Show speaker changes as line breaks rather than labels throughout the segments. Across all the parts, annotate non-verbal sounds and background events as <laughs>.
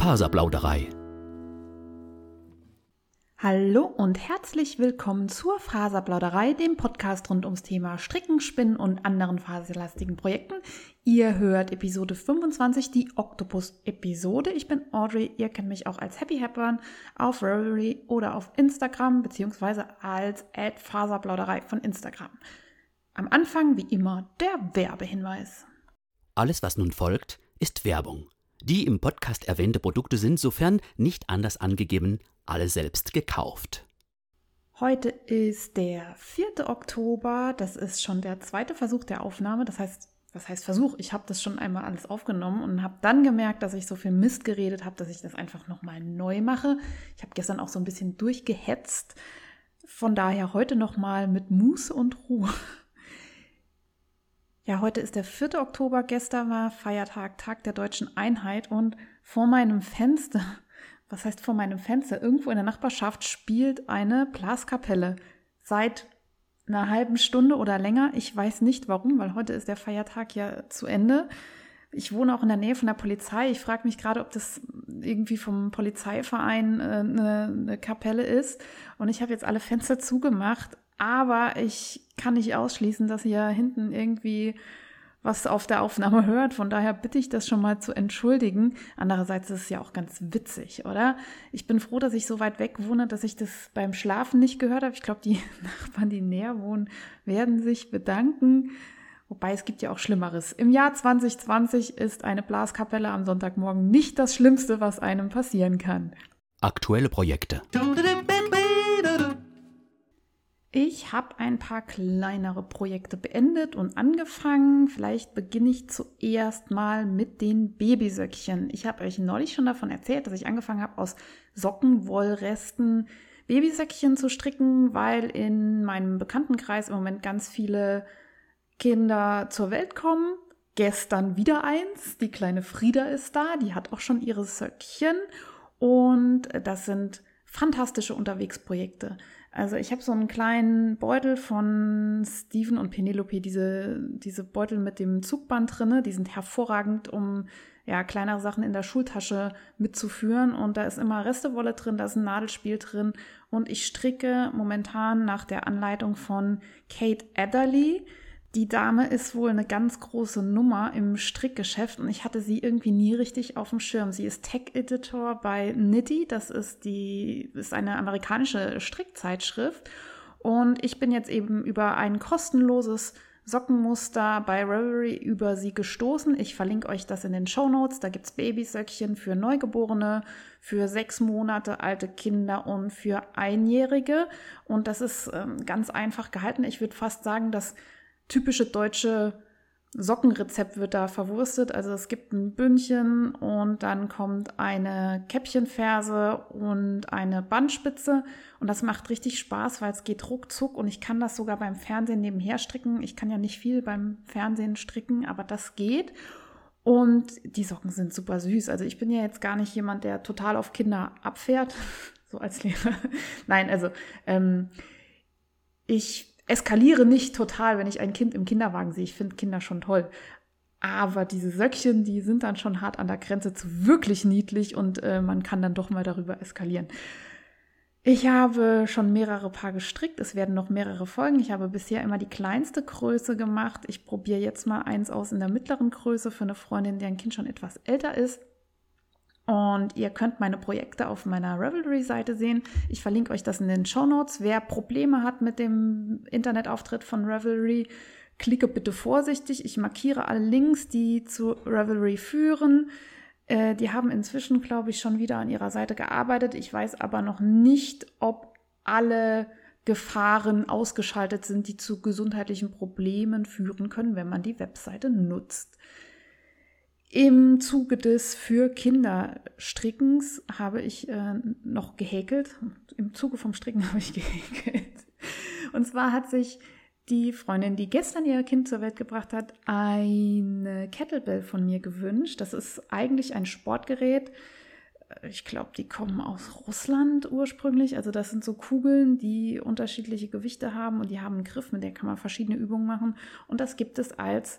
Faserplauderei.
Hallo und herzlich willkommen zur Faserplauderei, dem Podcast rund ums Thema Stricken, Spinnen und anderen faserlastigen Projekten. Ihr hört Episode 25, die Octopus-Episode. Ich bin Audrey, ihr kennt mich auch als Happy Happern auf Ravelry oder auf Instagram, beziehungsweise als Faserplauderei von Instagram. Am Anfang, wie immer, der Werbehinweis.
Alles, was nun folgt, ist Werbung. Die im Podcast erwähnte Produkte sind, sofern nicht anders angegeben, alle selbst gekauft.
Heute ist der 4. Oktober. Das ist schon der zweite Versuch der Aufnahme. Das heißt, was heißt Versuch? Ich habe das schon einmal alles aufgenommen und habe dann gemerkt, dass ich so viel Mist geredet habe, dass ich das einfach nochmal neu mache. Ich habe gestern auch so ein bisschen durchgehetzt. Von daher heute nochmal mit Muße und Ruhe. Ja, heute ist der 4. Oktober. Gestern war Feiertag, Tag der deutschen Einheit und vor meinem Fenster <laughs> was heißt vor meinem Fenster, irgendwo in der Nachbarschaft spielt eine Blaskapelle seit einer halben Stunde oder länger. Ich weiß nicht warum, weil heute ist der Feiertag ja zu Ende. Ich wohne auch in der Nähe von der Polizei. Ich frage mich gerade, ob das irgendwie vom Polizeiverein äh, eine, eine Kapelle ist. Und ich habe jetzt alle Fenster zugemacht, aber ich kann nicht ausschließen, dass hier hinten irgendwie was auf der Aufnahme <laughs> hört. Von daher bitte ich das schon mal zu entschuldigen. Andererseits ist es ja auch ganz witzig, oder? Ich bin froh, dass ich so weit weg wohne, dass ich das beim Schlafen nicht gehört habe. Ich glaube, die <laughs> Nachbarn, die näher wohnen, werden sich bedanken. Wobei es gibt ja auch Schlimmeres. Im Jahr 2020 ist eine Blaskapelle am Sonntagmorgen nicht das Schlimmste, was einem passieren kann.
Aktuelle Projekte.
Ich habe ein paar kleinere Projekte beendet und angefangen. Vielleicht beginne ich zuerst mal mit den Babysöckchen. Ich habe euch neulich schon davon erzählt, dass ich angefangen habe, aus Sockenwollresten Babysöckchen zu stricken, weil in meinem Bekanntenkreis im Moment ganz viele Kinder zur Welt kommen. Gestern wieder eins. Die kleine Frieda ist da. Die hat auch schon ihre Söckchen. Und das sind fantastische Unterwegsprojekte. Also ich habe so einen kleinen Beutel von Steven und Penelope, diese, diese Beutel mit dem Zugband drinne, die sind hervorragend, um ja, kleinere Sachen in der Schultasche mitzuführen. Und da ist immer Restewolle drin, da ist ein Nadelspiel drin. Und ich stricke momentan nach der Anleitung von Kate Adderley. Die Dame ist wohl eine ganz große Nummer im Strickgeschäft und ich hatte sie irgendwie nie richtig auf dem Schirm. Sie ist Tech-Editor bei Nitty, das ist die, ist eine amerikanische Strickzeitschrift. Und ich bin jetzt eben über ein kostenloses Sockenmuster bei Reverie über sie gestoßen. Ich verlinke euch das in den Show Notes. Da gibt es Babysöckchen für Neugeborene, für sechs Monate alte Kinder und für Einjährige. Und das ist ähm, ganz einfach gehalten. Ich würde fast sagen, dass typische deutsche Sockenrezept wird da verwurstet. Also es gibt ein Bündchen und dann kommt eine Käppchenferse und eine Bandspitze. Und das macht richtig Spaß, weil es geht ruckzuck und ich kann das sogar beim Fernsehen nebenher stricken. Ich kann ja nicht viel beim Fernsehen stricken, aber das geht. Und die Socken sind super süß. Also ich bin ja jetzt gar nicht jemand, der total auf Kinder abfährt, <laughs> so als Lehrer. Nein, also ähm, ich eskaliere nicht total, wenn ich ein Kind im Kinderwagen sehe. Ich finde Kinder schon toll. Aber diese Söckchen, die sind dann schon hart an der Grenze zu wirklich niedlich und äh, man kann dann doch mal darüber eskalieren. Ich habe schon mehrere Paar gestrickt. Es werden noch mehrere Folgen. Ich habe bisher immer die kleinste Größe gemacht. Ich probiere jetzt mal eins aus in der mittleren Größe für eine Freundin, deren Kind schon etwas älter ist. Und ihr könnt meine Projekte auf meiner Revelry-Seite sehen. Ich verlinke euch das in den Show Notes. Wer Probleme hat mit dem Internetauftritt von Revelry, klicke bitte vorsichtig. Ich markiere alle Links, die zu Revelry führen. Äh, die haben inzwischen, glaube ich, schon wieder an ihrer Seite gearbeitet. Ich weiß aber noch nicht, ob alle Gefahren ausgeschaltet sind, die zu gesundheitlichen Problemen führen können, wenn man die Webseite nutzt. Im Zuge des für Kinder Strickens habe ich äh, noch gehäkelt. Im Zuge vom Stricken <laughs> habe ich gehäkelt. Und zwar hat sich die Freundin, die gestern ihr Kind zur Welt gebracht hat, eine Kettlebell von mir gewünscht. Das ist eigentlich ein Sportgerät. Ich glaube, die kommen aus Russland ursprünglich. Also das sind so Kugeln, die unterschiedliche Gewichte haben und die haben einen Griff, mit der kann man verschiedene Übungen machen. Und das gibt es als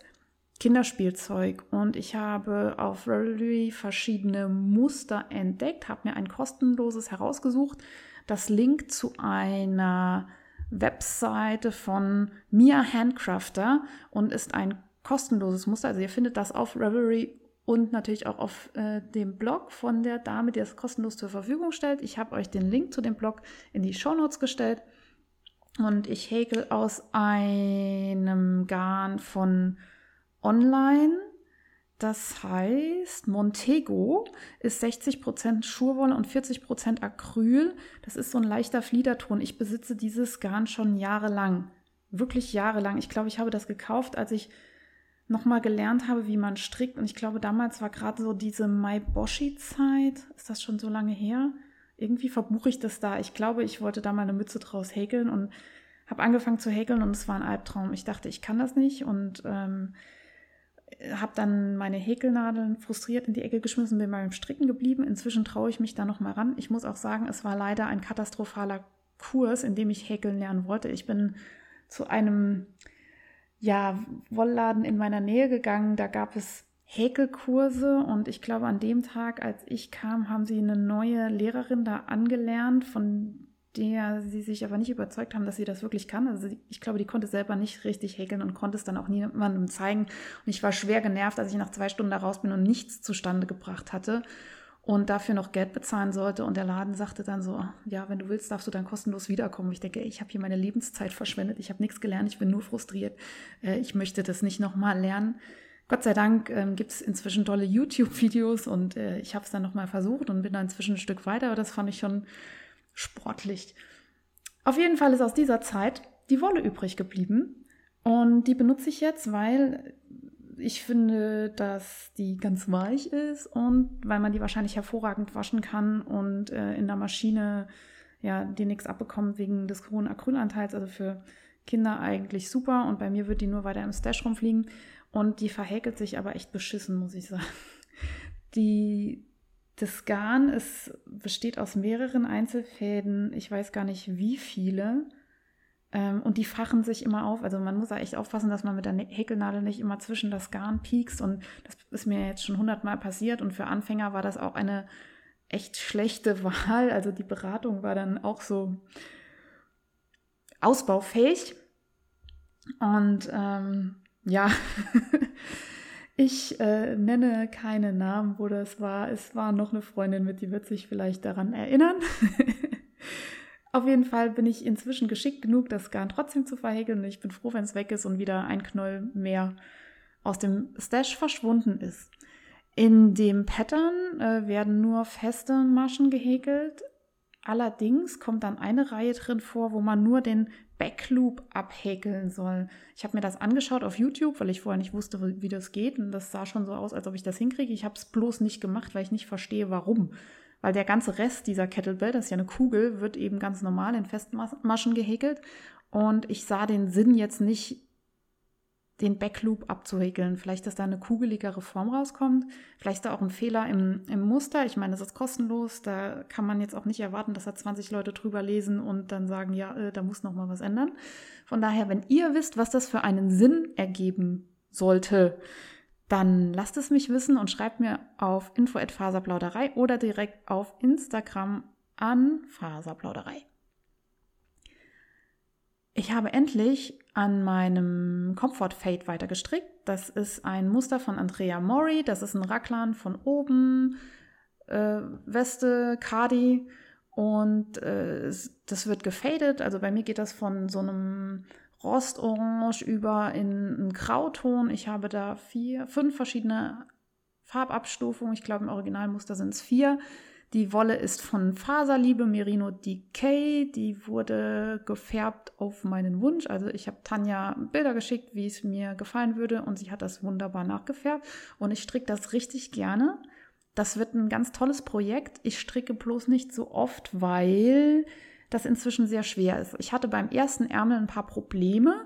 Kinderspielzeug und ich habe auf Ravelry verschiedene Muster entdeckt, habe mir ein kostenloses herausgesucht, das Link zu einer Webseite von Mia Handcrafter und ist ein kostenloses Muster. Also ihr findet das auf Ravelry und natürlich auch auf äh, dem Blog von der Dame, die das kostenlos zur Verfügung stellt. Ich habe euch den Link zu dem Blog in die Show Notes gestellt. Und ich häkel aus einem Garn von online. Das heißt, Montego ist 60% Schurwolle und 40% Acryl. Das ist so ein leichter Fliederton. Ich besitze dieses Garn schon jahrelang. Wirklich jahrelang. Ich glaube, ich habe das gekauft, als ich nochmal gelernt habe, wie man strickt. Und ich glaube, damals war gerade so diese Mai-Boshi-Zeit. Ist das schon so lange her? Irgendwie verbuche ich das da. Ich glaube, ich wollte da mal eine Mütze draus häkeln und habe angefangen zu häkeln und es war ein Albtraum. Ich dachte, ich kann das nicht und ähm, habe dann meine Häkelnadeln frustriert in die Ecke geschmissen, bin beim Stricken geblieben. Inzwischen traue ich mich da noch mal ran. Ich muss auch sagen, es war leider ein katastrophaler Kurs, in dem ich häkeln lernen wollte. Ich bin zu einem ja, Wollladen in meiner Nähe gegangen. Da gab es Häkelkurse und ich glaube, an dem Tag, als ich kam, haben sie eine neue Lehrerin da angelernt, von der sie sich aber nicht überzeugt haben, dass sie das wirklich kann. Also ich glaube, die konnte selber nicht richtig häkeln und konnte es dann auch niemandem zeigen. Und ich war schwer genervt, als ich nach zwei Stunden da raus bin und nichts zustande gebracht hatte und dafür noch Geld bezahlen sollte. Und der Laden sagte dann so, ja, wenn du willst, darfst du dann kostenlos wiederkommen. Ich denke, ich habe hier meine Lebenszeit verschwendet, ich habe nichts gelernt, ich bin nur frustriert. Äh, ich möchte das nicht nochmal lernen. Gott sei Dank ähm, gibt es inzwischen tolle YouTube-Videos und äh, ich habe es dann nochmal versucht und bin dann inzwischen ein Stück weiter, aber das fand ich schon sportlich. Auf jeden Fall ist aus dieser Zeit die Wolle übrig geblieben und die benutze ich jetzt, weil ich finde, dass die ganz weich ist und weil man die wahrscheinlich hervorragend waschen kann und äh, in der Maschine ja die nichts abbekommt wegen des hohen Acrylanteils. Also für Kinder eigentlich super und bei mir wird die nur weiter im Stash rumfliegen und die verhäkelt sich aber echt beschissen, muss ich sagen. Die, das Garn ist, besteht aus mehreren Einzelfäden, ich weiß gar nicht wie viele. Ähm, und die fachen sich immer auf. Also man muss da echt aufpassen, dass man mit der Häkelnadel nicht immer zwischen das Garn piekst. Und das ist mir jetzt schon hundertmal passiert. Und für Anfänger war das auch eine echt schlechte <laughs> Wahl. Also die Beratung war dann auch so ausbaufähig. Und ähm, ja, <laughs> ich äh, nenne keine Namen, wo das war. Es war noch eine Freundin mit, die wird sich vielleicht daran erinnern. <laughs> Auf jeden Fall bin ich inzwischen geschickt genug, das Garn trotzdem zu verhäkeln. Und ich bin froh, wenn es weg ist und wieder ein Knoll mehr aus dem Stash verschwunden ist. In dem Pattern äh, werden nur feste Maschen gehäkelt. Allerdings kommt dann eine Reihe drin vor, wo man nur den Backloop abhäkeln soll. Ich habe mir das angeschaut auf YouTube, weil ich vorher nicht wusste, wie das geht. Und das sah schon so aus, als ob ich das hinkriege. Ich habe es bloß nicht gemacht, weil ich nicht verstehe, warum weil der ganze Rest dieser Kettlebell, das ist ja eine Kugel, wird eben ganz normal in Festmaschen gehäkelt. Und ich sah den Sinn jetzt nicht, den Backloop abzuhäkeln. Vielleicht, dass da eine kugeligere Form rauskommt. Vielleicht da auch ein Fehler im, im Muster. Ich meine, das ist kostenlos. Da kann man jetzt auch nicht erwarten, dass da 20 Leute drüber lesen und dann sagen, ja, äh, da muss noch mal was ändern. Von daher, wenn ihr wisst, was das für einen Sinn ergeben sollte, dann lasst es mich wissen und schreibt mir auf info@faserplauderei oder direkt auf Instagram an Faserplauderei. Ich habe endlich an meinem Comfort Fade weiter gestrickt. Das ist ein Muster von Andrea Mori. Das ist ein Raglan von oben, äh, Weste, Cardi und äh, das wird gefadet. Also bei mir geht das von so einem Rostorange über in einen Grauton. Ich habe da vier, fünf verschiedene Farbabstufungen. Ich glaube, im Originalmuster sind es vier. Die Wolle ist von Faserliebe Merino Decay. Die wurde gefärbt auf meinen Wunsch. Also ich habe Tanja Bilder geschickt, wie es mir gefallen würde und sie hat das wunderbar nachgefärbt. Und ich stricke das richtig gerne. Das wird ein ganz tolles Projekt. Ich stricke bloß nicht so oft, weil das inzwischen sehr schwer ist. Ich hatte beim ersten Ärmel ein paar Probleme,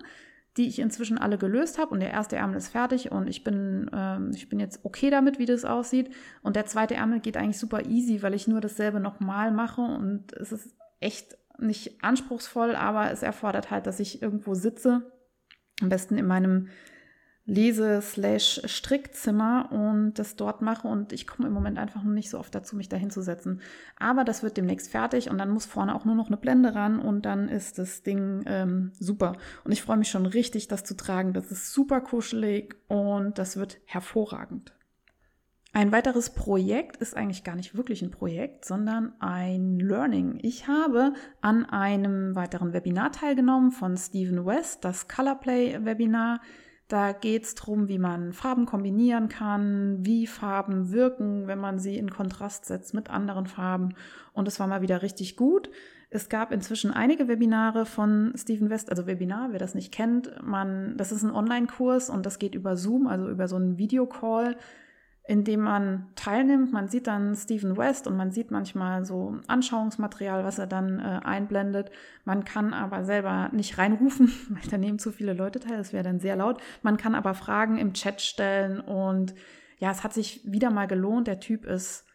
die ich inzwischen alle gelöst habe. Und der erste Ärmel ist fertig und ich bin, ähm, ich bin jetzt okay damit, wie das aussieht. Und der zweite Ärmel geht eigentlich super easy, weil ich nur dasselbe nochmal mache. Und es ist echt nicht anspruchsvoll, aber es erfordert halt, dass ich irgendwo sitze, am besten in meinem Lese-Strickzimmer und das dort mache und ich komme im Moment einfach noch nicht so oft dazu, mich da hinzusetzen. Aber das wird demnächst fertig und dann muss vorne auch nur noch eine Blende ran und dann ist das Ding ähm, super. Und ich freue mich schon richtig, das zu tragen. Das ist super kuschelig und das wird hervorragend. Ein weiteres Projekt ist eigentlich gar nicht wirklich ein Projekt, sondern ein Learning. Ich habe an einem weiteren Webinar teilgenommen von Stephen West, das Colorplay-Webinar. Da geht es darum, wie man Farben kombinieren kann, wie Farben wirken, wenn man sie in Kontrast setzt mit anderen Farben. Und es war mal wieder richtig gut. Es gab inzwischen einige Webinare von Stephen West, also Webinar, wer das nicht kennt, man, das ist ein Online-Kurs und das geht über Zoom, also über so einen Videocall in dem man teilnimmt. Man sieht dann Stephen West und man sieht manchmal so Anschauungsmaterial, was er dann äh, einblendet. Man kann aber selber nicht reinrufen, <laughs> weil da nehmen zu viele Leute teil, das wäre dann sehr laut. Man kann aber Fragen im Chat stellen und ja, es hat sich wieder mal gelohnt. Der Typ ist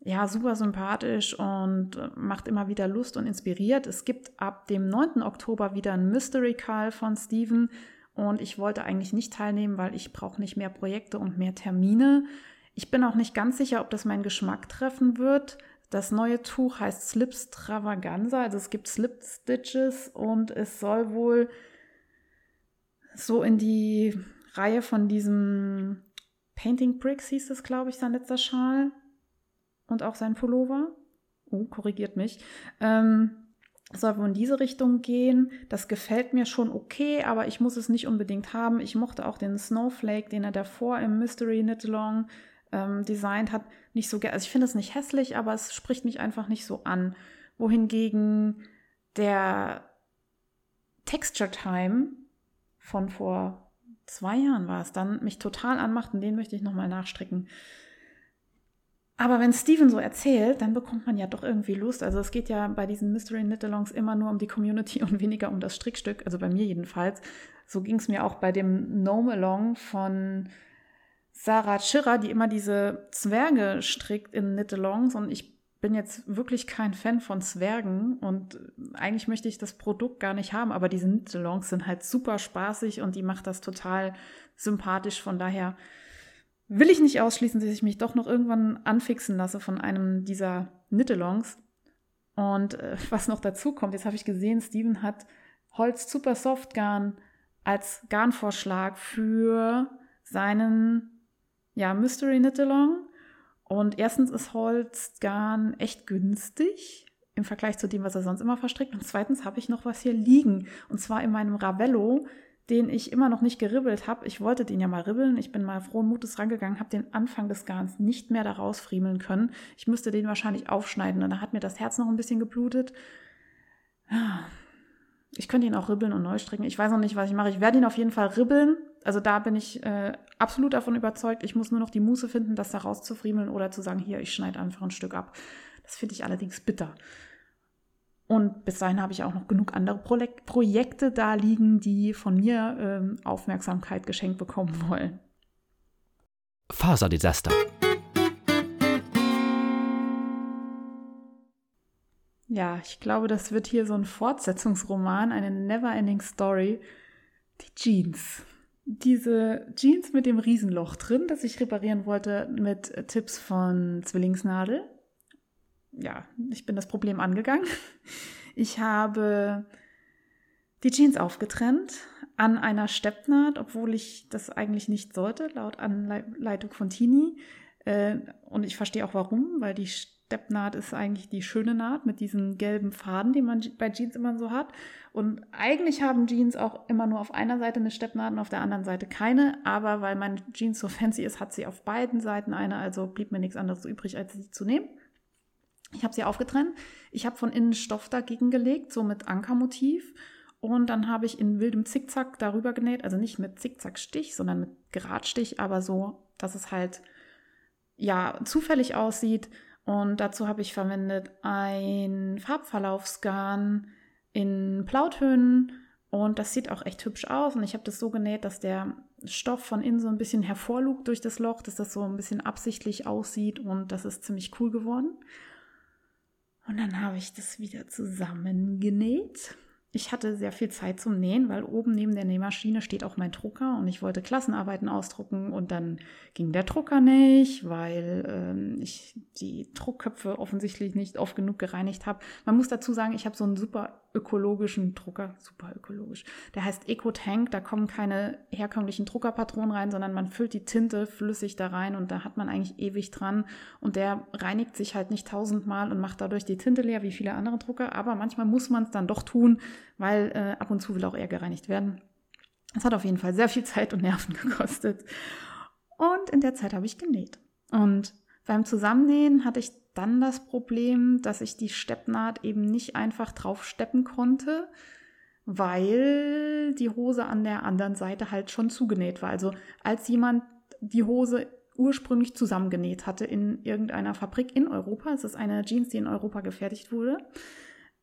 ja super sympathisch und äh, macht immer wieder Lust und inspiriert. Es gibt ab dem 9. Oktober wieder ein Mystery Call von Stephen. Und ich wollte eigentlich nicht teilnehmen, weil ich brauche nicht mehr Projekte und mehr Termine. Ich bin auch nicht ganz sicher, ob das meinen Geschmack treffen wird. Das neue Tuch heißt Slip Stravaganza, also es gibt Slip Stitches und es soll wohl so in die Reihe von diesem Painting Bricks hieß es, glaube ich, sein letzter Schal und auch sein Pullover. Oh, korrigiert mich. Ähm, soll wohl in diese Richtung gehen. Das gefällt mir schon okay, aber ich muss es nicht unbedingt haben. Ich mochte auch den Snowflake, den er davor im Mystery Knit Along ähm, designt hat, nicht so gerne. Also ich finde es nicht hässlich, aber es spricht mich einfach nicht so an. Wohingegen der Texture Time von vor zwei Jahren war es dann, mich total anmacht und den möchte ich nochmal nachstricken. Aber wenn Steven so erzählt, dann bekommt man ja doch irgendwie Lust. Also es geht ja bei diesen Mystery Knit-Alongs immer nur um die Community <laughs> und weniger um das Strickstück. Also bei mir jedenfalls. So ging es mir auch bei dem Gnome Along von Sarah Schirrer, die immer diese Zwerge strickt in Knit-Alongs. Und ich bin jetzt wirklich kein Fan von Zwergen. Und eigentlich möchte ich das Produkt gar nicht haben. Aber diese Knit-Alongs sind halt super spaßig und die macht das total sympathisch. Von daher will ich nicht ausschließen, dass ich mich doch noch irgendwann anfixen lasse von einem dieser Knit-Alongs. Und äh, <laughs> was noch dazu kommt, jetzt habe ich gesehen, Steven hat Holz Super Soft Garn als Garnvorschlag für seinen ja, Mystery Knit-Along. Und erstens ist Holzgarn echt günstig im Vergleich zu dem, was er sonst immer verstrickt. Und zweitens habe ich noch was hier liegen. Und zwar in meinem Ravello den ich immer noch nicht geribbelt habe. Ich wollte den ja mal ribbeln. Ich bin mal frohen Mutes rangegangen, habe den Anfang des Garns nicht mehr da rausfriemeln können. Ich müsste den wahrscheinlich aufschneiden und da hat mir das Herz noch ein bisschen geblutet. Ich könnte ihn auch ribbeln und neu stricken. Ich weiß noch nicht, was ich mache. Ich werde ihn auf jeden Fall ribbeln. Also da bin ich äh, absolut davon überzeugt. Ich muss nur noch die Muße finden, das da rauszufriemeln oder zu sagen, hier, ich schneide einfach ein Stück ab. Das finde ich allerdings bitter. Und bis dahin habe ich auch noch genug andere Pro Projekte da liegen, die von mir ähm, Aufmerksamkeit geschenkt bekommen <laughs> wollen.
Faserdesaster.
Ja, ich glaube, das wird hier so ein Fortsetzungsroman, eine Never-Ending Story. Die Jeans. Diese Jeans mit dem Riesenloch drin, das ich reparieren wollte mit Tipps von Zwillingsnadel ja, ich bin das Problem angegangen. Ich habe die Jeans aufgetrennt an einer Steppnaht, obwohl ich das eigentlich nicht sollte, laut Anleitung von Tini. Äh, und ich verstehe auch warum, weil die Steppnaht ist eigentlich die schöne Naht mit diesen gelben Faden, die man bei Jeans immer so hat. Und eigentlich haben Jeans auch immer nur auf einer Seite eine Steppnaht und auf der anderen Seite keine. Aber weil mein Jeans so fancy ist, hat sie auf beiden Seiten eine. Also blieb mir nichts anderes übrig, als sie zu nehmen. Ich habe sie aufgetrennt. Ich habe von innen Stoff dagegen gelegt, so mit Ankermotiv. Und dann habe ich in wildem Zickzack darüber genäht, also nicht mit Zickzackstich, sondern mit Geradstich, aber so, dass es halt ja zufällig aussieht. Und dazu habe ich verwendet ein Farbverlaufsgarn in Plautönen und das sieht auch echt hübsch aus. Und ich habe das so genäht, dass der Stoff von innen so ein bisschen hervorlugt durch das Loch, dass das so ein bisschen absichtlich aussieht und das ist ziemlich cool geworden. Und dann habe ich das wieder zusammengenäht. Ich hatte sehr viel Zeit zum Nähen, weil oben neben der Nähmaschine steht auch mein Drucker und ich wollte Klassenarbeiten ausdrucken und dann ging der Drucker nicht, weil ähm, ich die Druckköpfe offensichtlich nicht oft genug gereinigt habe. Man muss dazu sagen, ich habe so einen super ökologischen Drucker, super ökologisch. Der heißt EcoTank, da kommen keine herkömmlichen Druckerpatronen rein, sondern man füllt die Tinte flüssig da rein und da hat man eigentlich ewig dran und der reinigt sich halt nicht tausendmal und macht dadurch die Tinte leer wie viele andere Drucker, aber manchmal muss man es dann doch tun, weil äh, ab und zu will auch er gereinigt werden. Es hat auf jeden Fall sehr viel Zeit und Nerven <laughs> gekostet. Und in der Zeit habe ich genäht. Und beim Zusammennähen hatte ich dann das Problem, dass ich die Steppnaht eben nicht einfach drauf steppen konnte, weil die Hose an der anderen Seite halt schon zugenäht war. Also als jemand die Hose ursprünglich zusammengenäht hatte in irgendeiner Fabrik in Europa, es ist eine Jeans, die in Europa gefertigt wurde,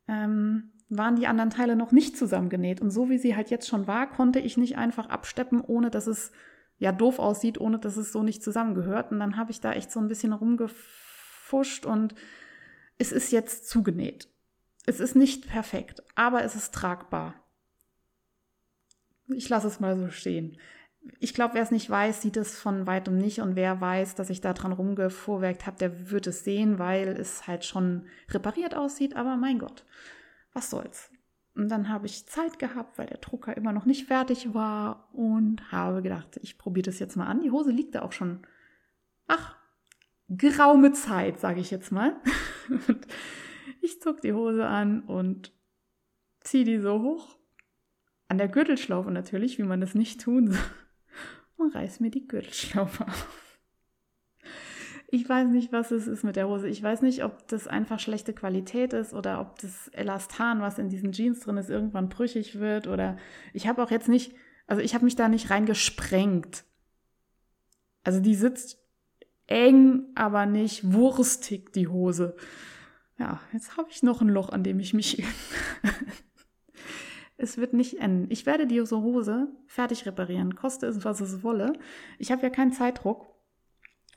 ähm, waren die anderen Teile noch nicht zusammengenäht. Und so wie sie halt jetzt schon war, konnte ich nicht einfach absteppen, ohne dass es ja doof aussieht, ohne dass es so nicht zusammengehört. Und dann habe ich da echt so ein bisschen rumgefuscht und es ist jetzt zugenäht. Es ist nicht perfekt, aber es ist tragbar. Ich lasse es mal so stehen. Ich glaube, wer es nicht weiß, sieht es von weitem nicht. Und wer weiß, dass ich da dran rumgefuhrwerkt habe, der wird es sehen, weil es halt schon repariert aussieht. Aber mein Gott, was soll's. Und dann habe ich Zeit gehabt, weil der Drucker immer noch nicht fertig war und habe gedacht, ich probiere das jetzt mal an. Die Hose liegt da auch schon, ach, geraume Zeit, sage ich jetzt mal. <laughs> Ich zog die Hose an und ziehe die so hoch, an der Gürtelschlaufe natürlich, wie man das nicht tun soll, und reiß mir die Gürtelschlaufe auf. Ich weiß nicht, was es ist mit der Hose. Ich weiß nicht, ob das einfach schlechte Qualität ist oder ob das Elastan, was in diesen Jeans drin ist, irgendwann brüchig wird. Oder ich habe auch jetzt nicht, also ich habe mich da nicht reingesprengt. Also die sitzt eng, aber nicht wurstig, die Hose. Ja, jetzt habe ich noch ein Loch, an dem ich mich. <laughs> es wird nicht enden. Ich werde die Hose fertig reparieren, koste es, was es wolle. Ich habe ja keinen Zeitdruck.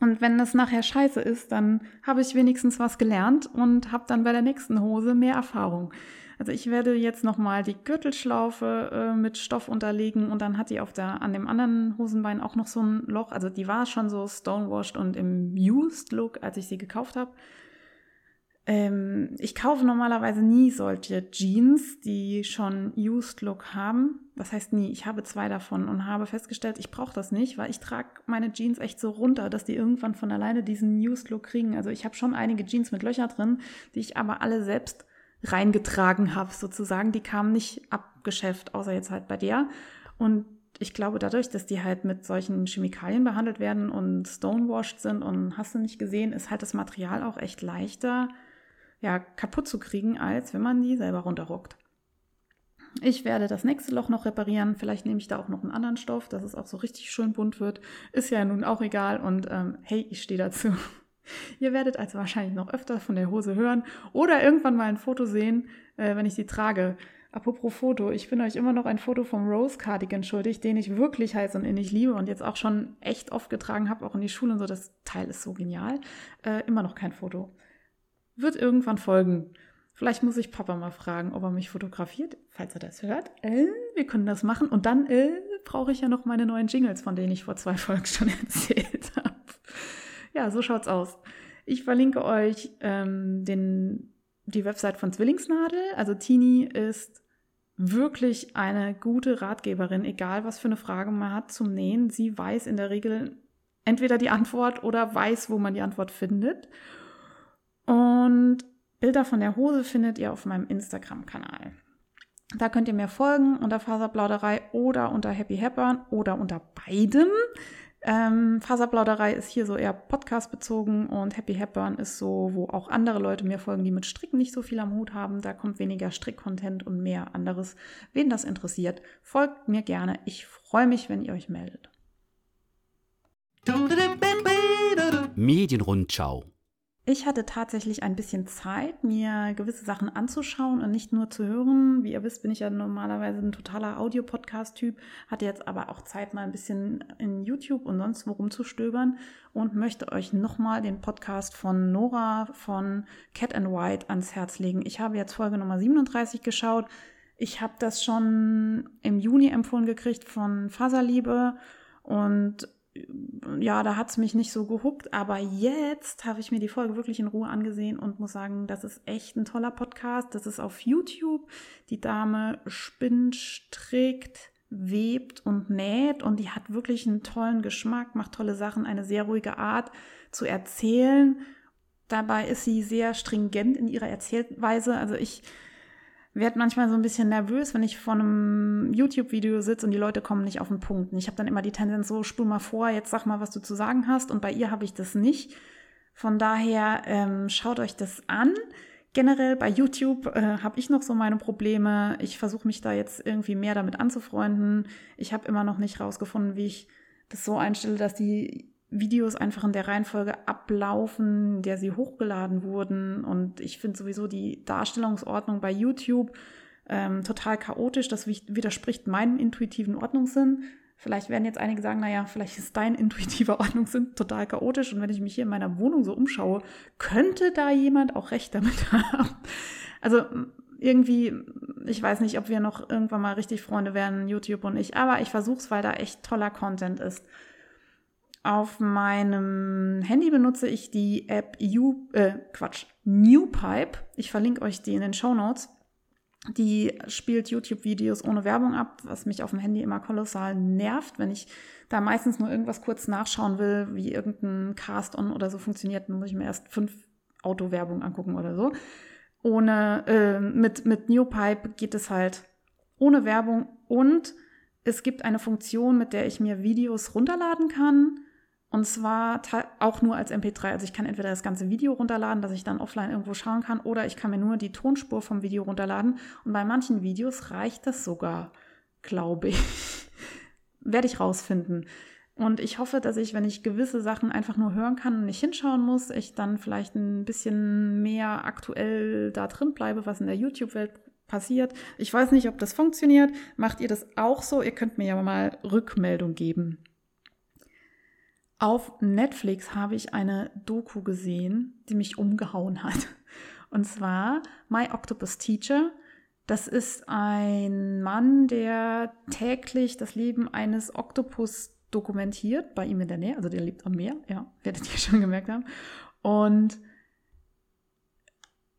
Und wenn das nachher scheiße ist, dann habe ich wenigstens was gelernt und habe dann bei der nächsten Hose mehr Erfahrung. Also ich werde jetzt nochmal die Gürtelschlaufe äh, mit Stoff unterlegen und dann hat die auf der, an dem anderen Hosenbein auch noch so ein Loch. Also die war schon so stonewashed und im Used Look, als ich sie gekauft habe. Ähm, ich kaufe normalerweise nie solche Jeans, die schon Used Look haben. Das heißt nie. Ich habe zwei davon und habe festgestellt, ich brauche das nicht, weil ich trage meine Jeans echt so runter, dass die irgendwann von alleine diesen Used Look kriegen. Also ich habe schon einige Jeans mit Löcher drin, die ich aber alle selbst reingetragen habe, sozusagen. Die kamen nicht abgeschäft, außer jetzt halt bei der. Und ich glaube, dadurch, dass die halt mit solchen Chemikalien behandelt werden und stonewashed sind und hast du nicht gesehen, ist halt das Material auch echt leichter ja, kaputt zu kriegen, als wenn man die selber runterrockt. Ich werde das nächste Loch noch reparieren. Vielleicht nehme ich da auch noch einen anderen Stoff, dass es auch so richtig schön bunt wird. Ist ja nun auch egal. Und ähm, hey, ich stehe dazu. <laughs> Ihr werdet also wahrscheinlich noch öfter von der Hose hören oder irgendwann mal ein Foto sehen, äh, wenn ich sie trage. Apropos Foto, ich bin euch immer noch ein Foto vom Rose Cardigan schuldig, den ich wirklich heiß und innig liebe und jetzt auch schon echt oft getragen habe, auch in die Schule und so. Das Teil ist so genial. Äh, immer noch kein Foto wird irgendwann folgen. Vielleicht muss ich Papa mal fragen, ob er mich fotografiert, falls er das hört. Äh, wir können das machen. Und dann äh, brauche ich ja noch meine neuen Jingles, von denen ich vor zwei <laughs> Folgen schon erzählt habe. Ja, so schaut's aus. Ich verlinke euch ähm, den, die Website von Zwillingsnadel. Also Tini ist wirklich eine gute Ratgeberin, egal was für eine Frage man hat zum Nähen. Sie weiß in der Regel entweder die Antwort oder weiß, wo man die Antwort findet. Und Bilder von der Hose findet ihr auf meinem Instagram-Kanal. Da könnt ihr mir folgen unter Faserplauderei oder unter Happy Hepburn oder unter beidem. Ähm, Faserplauderei ist hier so eher Podcast bezogen und Happy Hepburn ist so, wo auch andere Leute mir folgen, die mit Stricken nicht so viel am Hut haben. Da kommt weniger Strick-Content und mehr anderes. Wen das interessiert, folgt mir gerne. Ich freue mich, wenn ihr euch meldet.
Medienrundschau
ich hatte tatsächlich ein bisschen Zeit, mir gewisse Sachen anzuschauen und nicht nur zu hören. Wie ihr wisst, bin ich ja normalerweise ein totaler Audio-Podcast-Typ, hatte jetzt aber auch Zeit, mal ein bisschen in YouTube und sonst wo rumzustöbern und möchte euch nochmal den Podcast von Nora von Cat and White ans Herz legen. Ich habe jetzt Folge Nummer 37 geschaut. Ich habe das schon im Juni empfohlen gekriegt von Faserliebe und ja, da hat es mich nicht so gehuckt, aber jetzt habe ich mir die Folge wirklich in Ruhe angesehen und muss sagen, das ist echt ein toller Podcast. Das ist auf YouTube. Die Dame spinnt, strickt, webt und näht und die hat wirklich einen tollen Geschmack, macht tolle Sachen, eine sehr ruhige Art zu erzählen. Dabei ist sie sehr stringent in ihrer Erzählweise. Also ich werde manchmal so ein bisschen nervös, wenn ich vor einem YouTube-Video sitze und die Leute kommen nicht auf den Punkt. Und ich habe dann immer die Tendenz so, spul mal vor, jetzt sag mal, was du zu sagen hast. Und bei ihr habe ich das nicht. Von daher ähm, schaut euch das an. Generell bei YouTube äh, habe ich noch so meine Probleme. Ich versuche mich da jetzt irgendwie mehr damit anzufreunden. Ich habe immer noch nicht rausgefunden, wie ich das so einstelle, dass die Videos einfach in der Reihenfolge ablaufen, der sie hochgeladen wurden. Und ich finde sowieso die Darstellungsordnung bei YouTube ähm, total chaotisch. Das widerspricht meinem intuitiven Ordnungssinn. Vielleicht werden jetzt einige sagen, naja, vielleicht ist dein <laughs> intuitiver Ordnungssinn total chaotisch. Und wenn ich mich hier in meiner Wohnung so umschaue, könnte da jemand auch recht damit <laughs> haben. Also irgendwie, ich weiß nicht, ob wir noch irgendwann mal richtig Freunde werden, YouTube und ich, aber ich versuche es, weil da echt toller Content ist. Auf meinem Handy benutze ich die App U, äh, Quatsch, Newpipe. Ich verlinke euch die in den Show Notes. Die spielt YouTube-Videos ohne Werbung ab, was mich auf dem Handy immer kolossal nervt, wenn ich da meistens nur irgendwas kurz nachschauen will, wie irgendein Cast-On oder so funktioniert, dann muss ich mir erst fünf Autowerbung angucken oder so. Ohne, äh, mit, mit Newpipe geht es halt ohne Werbung und es gibt eine Funktion, mit der ich mir Videos runterladen kann und zwar auch nur als MP3. Also ich kann entweder das ganze Video runterladen, dass ich dann offline irgendwo schauen kann, oder ich kann mir nur die Tonspur vom Video runterladen. Und bei manchen Videos reicht das sogar, glaube ich. <laughs> Werde ich rausfinden. Und ich hoffe, dass ich, wenn ich gewisse Sachen einfach nur hören kann und nicht hinschauen muss, ich dann vielleicht ein bisschen mehr aktuell da drin bleibe, was in der YouTube-Welt passiert. Ich weiß nicht, ob das funktioniert. Macht ihr das auch so? Ihr könnt mir ja mal Rückmeldung geben. Auf Netflix habe ich eine Doku gesehen, die mich umgehauen hat. <laughs> Und zwar My Octopus Teacher. Das ist ein Mann, der täglich das Leben eines Oktopus dokumentiert, bei ihm in der Nähe. Also der lebt am Meer, ja, werdet ihr <laughs> schon gemerkt haben. Und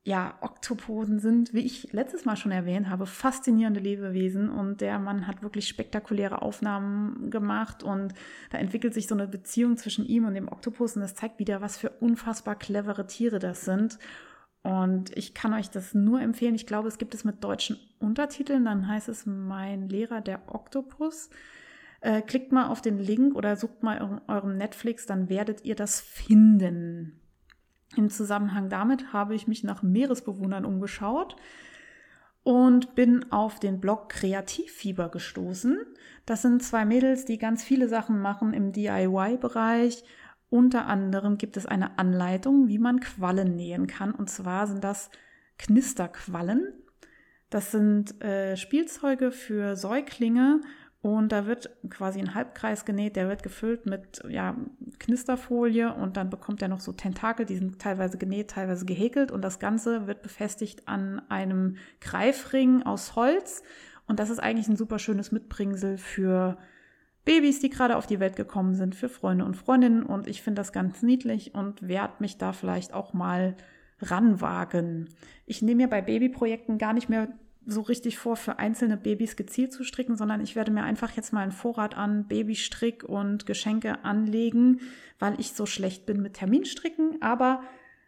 ja, Oktopoden sind, wie ich letztes Mal schon erwähnt habe, faszinierende Lebewesen und der Mann hat wirklich spektakuläre Aufnahmen gemacht und da entwickelt sich so eine Beziehung zwischen ihm und dem Oktopus und das zeigt wieder, was für unfassbar clevere Tiere das sind. Und ich kann euch das nur empfehlen. Ich glaube, es gibt es mit deutschen Untertiteln. Dann heißt es Mein Lehrer der Oktopus. Äh, klickt mal auf den Link oder sucht mal in eurem Netflix, dann werdet ihr das finden. Im Zusammenhang damit habe ich mich nach Meeresbewohnern umgeschaut und bin auf den Blog Kreativfieber gestoßen. Das sind zwei Mädels, die ganz viele Sachen machen im DIY-Bereich. Unter anderem gibt es eine Anleitung, wie man Quallen nähen kann. Und zwar sind das Knisterquallen. Das sind äh, Spielzeuge für Säuglinge und da wird quasi ein Halbkreis genäht, der wird gefüllt mit ja, Knisterfolie und dann bekommt er noch so Tentakel, die sind teilweise genäht, teilweise gehäkelt und das Ganze wird befestigt an einem Greifring aus Holz. Und das ist eigentlich ein super schönes Mitbringsel für Babys, die gerade auf die Welt gekommen sind, für Freunde und Freundinnen. Und ich finde das ganz niedlich und werde mich da vielleicht auch mal ranwagen. Ich nehme mir bei Babyprojekten gar nicht mehr so richtig vor, für einzelne Babys gezielt zu stricken, sondern ich werde mir einfach jetzt mal einen Vorrat an Babystrick und Geschenke anlegen, weil ich so schlecht bin mit Terminstricken. Aber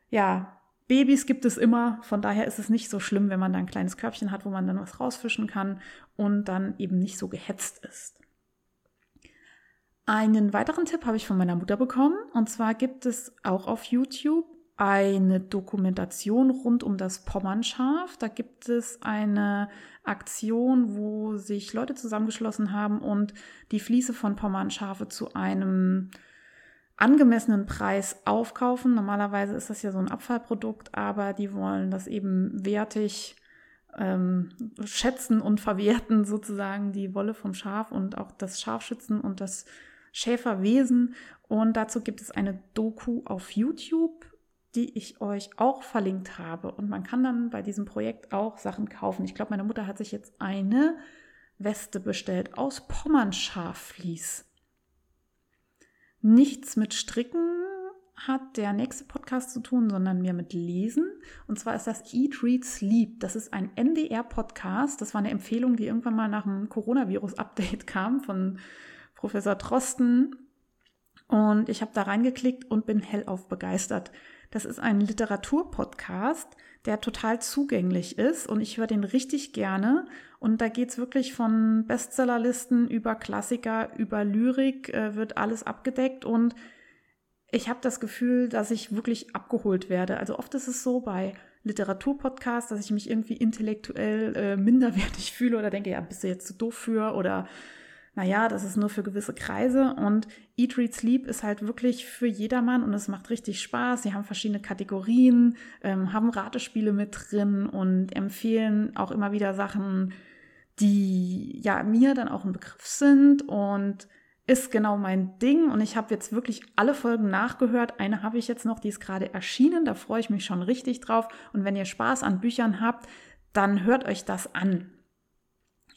ja, Babys gibt es immer, von daher ist es nicht so schlimm, wenn man da ein kleines Körbchen hat, wo man dann was rausfischen kann und dann eben nicht so gehetzt ist. Einen weiteren Tipp habe ich von meiner Mutter bekommen und zwar gibt es auch auf YouTube eine Dokumentation rund um das Pommernschaf. Da gibt es eine Aktion, wo sich Leute zusammengeschlossen haben und die Fließe von Pommernschafe zu einem angemessenen Preis aufkaufen. Normalerweise ist das ja so ein Abfallprodukt, aber die wollen das eben wertig ähm, schätzen und verwerten, sozusagen die Wolle vom Schaf und auch das Schafschützen und das Schäferwesen. Und dazu gibt es eine Doku auf YouTube die ich euch auch verlinkt habe. Und man kann dann bei diesem Projekt auch Sachen kaufen. Ich glaube, meine Mutter hat sich jetzt eine Weste bestellt aus Pommernscharfvlies. Nichts mit Stricken hat der nächste Podcast zu tun, sondern mehr mit Lesen. Und zwar ist das Eat, Read, Sleep. Das ist ein NDR-Podcast. Das war eine Empfehlung, die irgendwann mal nach dem Coronavirus-Update <laughs> kam von Professor Trosten. Und ich habe da reingeklickt und bin hellauf begeistert. Das ist ein Literaturpodcast, der total zugänglich ist und ich höre den richtig gerne. Und da geht es wirklich von Bestsellerlisten über Klassiker, über Lyrik, äh, wird alles abgedeckt und ich habe das Gefühl, dass ich wirklich abgeholt werde. Also oft ist es so bei Literaturpodcasts, dass ich mich irgendwie intellektuell äh, minderwertig <laughs> fühle oder denke, ja, bist du jetzt zu doof für oder naja, das ist nur für gewisse Kreise und Eat, Read, Sleep ist halt wirklich für jedermann und es macht richtig Spaß. Sie haben verschiedene Kategorien, ähm, haben Ratespiele mit drin und empfehlen auch immer wieder Sachen, die ja mir dann auch ein Begriff sind und ist genau mein Ding und ich habe jetzt wirklich alle Folgen nachgehört. Eine habe ich jetzt noch, die ist gerade erschienen, da freue ich mich schon richtig drauf und wenn ihr Spaß an Büchern habt, dann hört euch das an.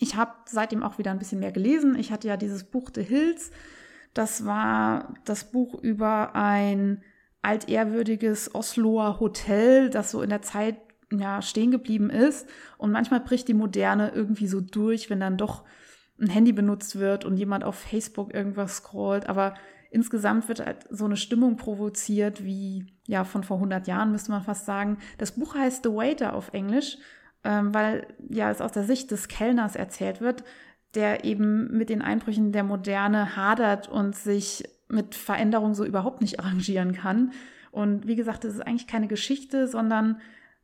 Ich habe seitdem auch wieder ein bisschen mehr gelesen. Ich hatte ja dieses Buch The Hills. Das war das Buch über ein altehrwürdiges Osloer Hotel, das so in der Zeit ja, stehen geblieben ist. Und manchmal bricht die Moderne irgendwie so durch, wenn dann doch ein Handy benutzt wird und jemand auf Facebook irgendwas scrollt. Aber insgesamt wird halt so eine Stimmung provoziert wie ja von vor 100 Jahren, müsste man fast sagen. Das Buch heißt The Waiter auf Englisch ähm, weil ja es aus der Sicht des Kellners erzählt wird, der eben mit den Einbrüchen der Moderne hadert und sich mit Veränderungen so überhaupt nicht arrangieren kann. Und wie gesagt, das ist eigentlich keine Geschichte, sondern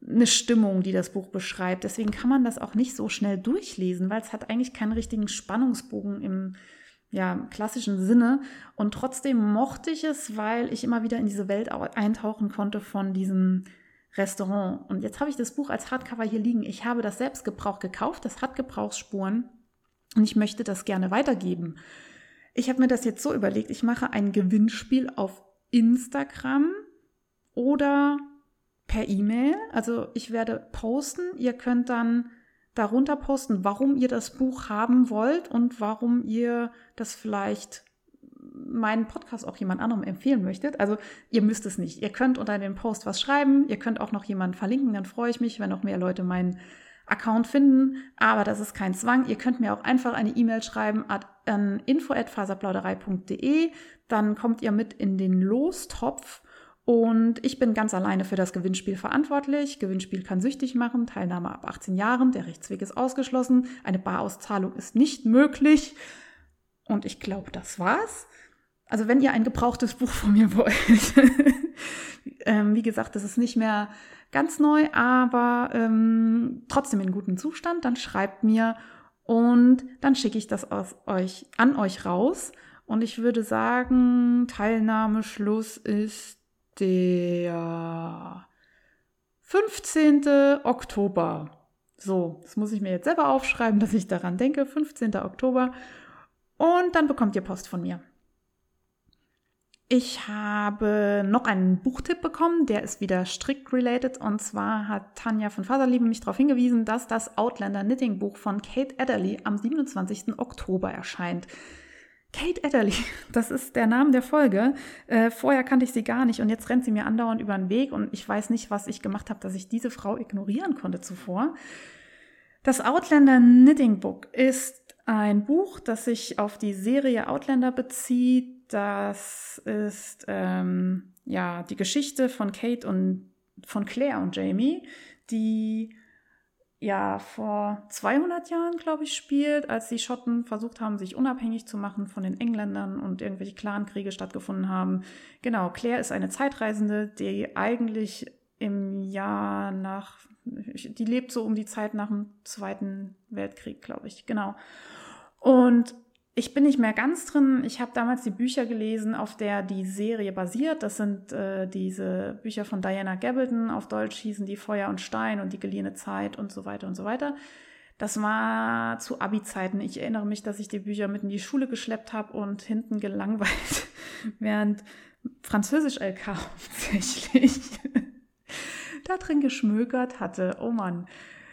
eine Stimmung, die das Buch beschreibt. Deswegen kann man das auch nicht so schnell durchlesen, weil es hat eigentlich keinen richtigen Spannungsbogen im ja, klassischen Sinne. Und trotzdem mochte ich es, weil ich immer wieder in diese Welt eintauchen konnte von diesem Restaurant. Und jetzt habe ich das Buch als Hardcover hier liegen. Ich habe das selbst Gebrauch gekauft, das hat Gebrauchsspuren und ich möchte das gerne weitergeben. Ich habe mir das jetzt so überlegt, ich mache ein Gewinnspiel auf Instagram oder per E-Mail. Also ich werde posten, ihr könnt dann darunter posten, warum ihr das Buch haben wollt und warum ihr das vielleicht meinen Podcast auch jemand anderem empfehlen möchtet. Also ihr müsst es nicht. Ihr könnt unter den Post was schreiben. Ihr könnt auch noch jemanden verlinken. Dann freue ich mich, wenn noch mehr Leute meinen Account finden. Aber das ist kein Zwang. Ihr könnt mir auch einfach eine E-Mail schreiben an info@faserplauderei.de. Dann kommt ihr mit in den Lostopf. Und ich bin ganz alleine für das Gewinnspiel verantwortlich. Gewinnspiel kann süchtig machen, Teilnahme ab 18 Jahren, der Rechtsweg ist ausgeschlossen, eine Barauszahlung ist nicht möglich. Und ich glaube, das war's. Also wenn ihr ein gebrauchtes Buch von mir wollt, <laughs> ähm, wie gesagt, das ist nicht mehr ganz neu, aber ähm, trotzdem in gutem Zustand, dann schreibt mir und dann schicke ich das aus euch, an euch raus. Und ich würde sagen, Teilnahmeschluss ist der 15. Oktober. So, das muss ich mir jetzt selber aufschreiben, dass ich daran denke. 15. Oktober. Und dann bekommt ihr Post von mir. Ich habe noch einen Buchtipp bekommen, der ist wieder strikt related. Und zwar hat Tanja von Faserliebe mich darauf hingewiesen, dass das Outlander Knitting Buch von Kate Adderley am 27. Oktober erscheint. Kate Adderley, <laughs> das ist der Name der Folge. Äh, vorher kannte ich sie gar nicht und jetzt rennt sie mir andauernd über den Weg und ich weiß nicht, was ich gemacht habe, dass ich diese Frau ignorieren konnte zuvor. Das Outlander Knitting Book ist ein Buch, das sich auf die Serie Outlander bezieht, das ist ähm, ja die Geschichte von Kate und von Claire und Jamie, die ja vor 200 Jahren, glaube ich, spielt, als die Schotten versucht haben, sich unabhängig zu machen von den Engländern und irgendwelche Clankriege stattgefunden haben. Genau, Claire ist eine Zeitreisende, die eigentlich im Jahr nach, die lebt so um die Zeit nach dem Zweiten Weltkrieg, glaube ich, genau. Und ich bin nicht mehr ganz drin. Ich habe damals die Bücher gelesen, auf der die Serie basiert. Das sind äh, diese Bücher von Diana Gabaldon. Auf Deutsch hießen die Feuer und Stein und die geliehene Zeit und so weiter und so weiter. Das war zu Abi-Zeiten. Ich erinnere mich, dass ich die Bücher mit in die Schule geschleppt habe und hinten gelangweilt, <laughs> während Französisch LK hauptsächlich, <laughs> da drin geschmökert hatte. Oh Mann.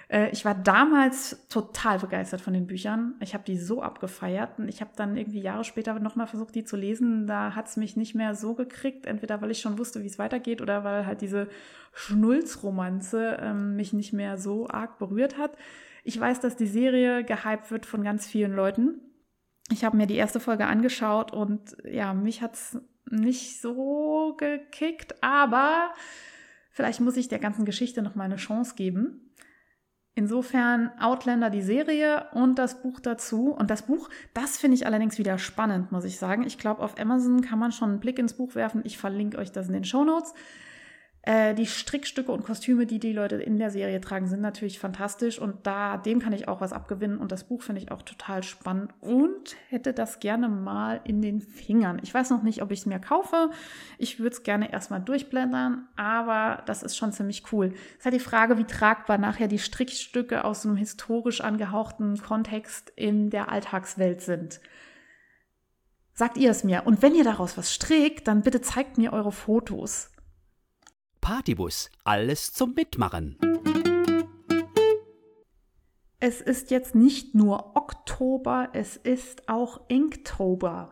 Äh, ich war damals total begeistert von den Büchern. Ich habe die so abgefeiert und ich habe dann irgendwie Jahre später nochmal versucht, die zu lesen. Da hat es mich nicht mehr so gekriegt, entweder weil ich schon wusste, wie es weitergeht oder weil halt diese Schnulzromanze ähm, mich nicht mehr so arg berührt hat. Ich weiß, dass die Serie gehypt wird von ganz vielen Leuten. Ich habe mir die erste Folge angeschaut und ja, mich hat es nicht so gekickt, aber vielleicht muss ich der ganzen Geschichte noch mal eine Chance geben. Insofern Outlander die Serie und das Buch dazu. Und das Buch, das finde ich allerdings wieder spannend, muss ich sagen. Ich glaube, auf Amazon kann man schon einen Blick ins Buch werfen. Ich verlinke euch das in den Show Notes. Äh, die Strickstücke und Kostüme, die die Leute in der Serie tragen, sind natürlich fantastisch und da dem kann ich auch was abgewinnen und das Buch finde ich auch total spannend und hätte das gerne mal in den Fingern. Ich weiß noch nicht, ob ich es mir kaufe. Ich würde es gerne erstmal durchblendern, aber das ist schon ziemlich cool. Es ist halt die Frage, wie tragbar nachher die Strickstücke aus einem historisch angehauchten Kontext in der Alltagswelt sind. Sagt ihr es mir. Und wenn ihr daraus was strickt, dann bitte zeigt mir eure Fotos.
Partybus, alles zum Mitmachen.
Es ist jetzt nicht nur Oktober, es ist auch Inktober.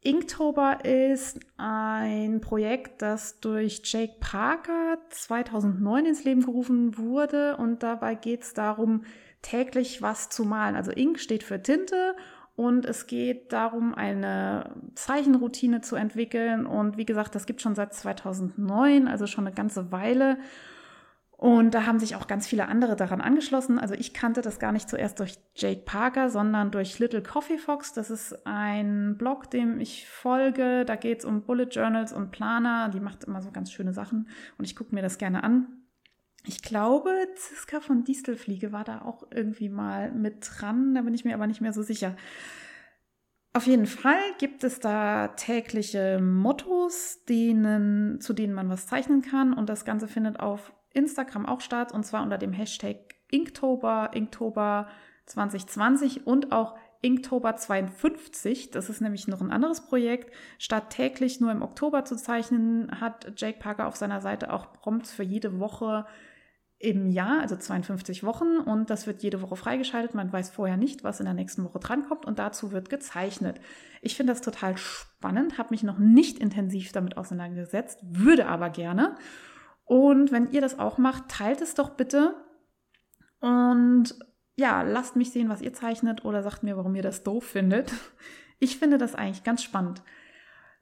Inktober ist ein Projekt, das durch Jake Parker 2009 ins Leben gerufen wurde und dabei geht es darum, täglich was zu malen. Also Ink steht für Tinte und es geht darum, eine Zeichenroutine zu entwickeln. Und wie gesagt, das gibt schon seit 2009, also schon eine ganze Weile. Und da haben sich auch ganz viele andere daran angeschlossen. Also ich kannte das gar nicht zuerst durch Jake Parker, sondern durch Little Coffee Fox. Das ist ein Blog, dem ich folge. Da geht es um Bullet Journals und Planer. Die macht immer so ganz schöne Sachen und ich gucke mir das gerne an. Ich glaube, Ziska von Distelfliege war da auch irgendwie mal mit dran, da bin ich mir aber nicht mehr so sicher. Auf jeden Fall gibt es da tägliche Mottos, denen, zu denen man was zeichnen kann. Und das Ganze findet auf Instagram auch statt, und zwar unter dem Hashtag Inktober, Inktober 2020 und auch Inktober 52. Das ist nämlich noch ein anderes Projekt. Statt täglich nur im Oktober zu zeichnen, hat Jake Parker auf seiner Seite auch Prompts für jede Woche im Jahr, also 52 Wochen und das wird jede Woche freigeschaltet. Man weiß vorher nicht, was in der nächsten Woche drankommt und dazu wird gezeichnet. Ich finde das total spannend, habe mich noch nicht intensiv damit auseinandergesetzt, würde aber gerne. Und wenn ihr das auch macht, teilt es doch bitte und ja, lasst mich sehen, was ihr zeichnet oder sagt mir, warum ihr das doof findet. Ich finde das eigentlich ganz spannend.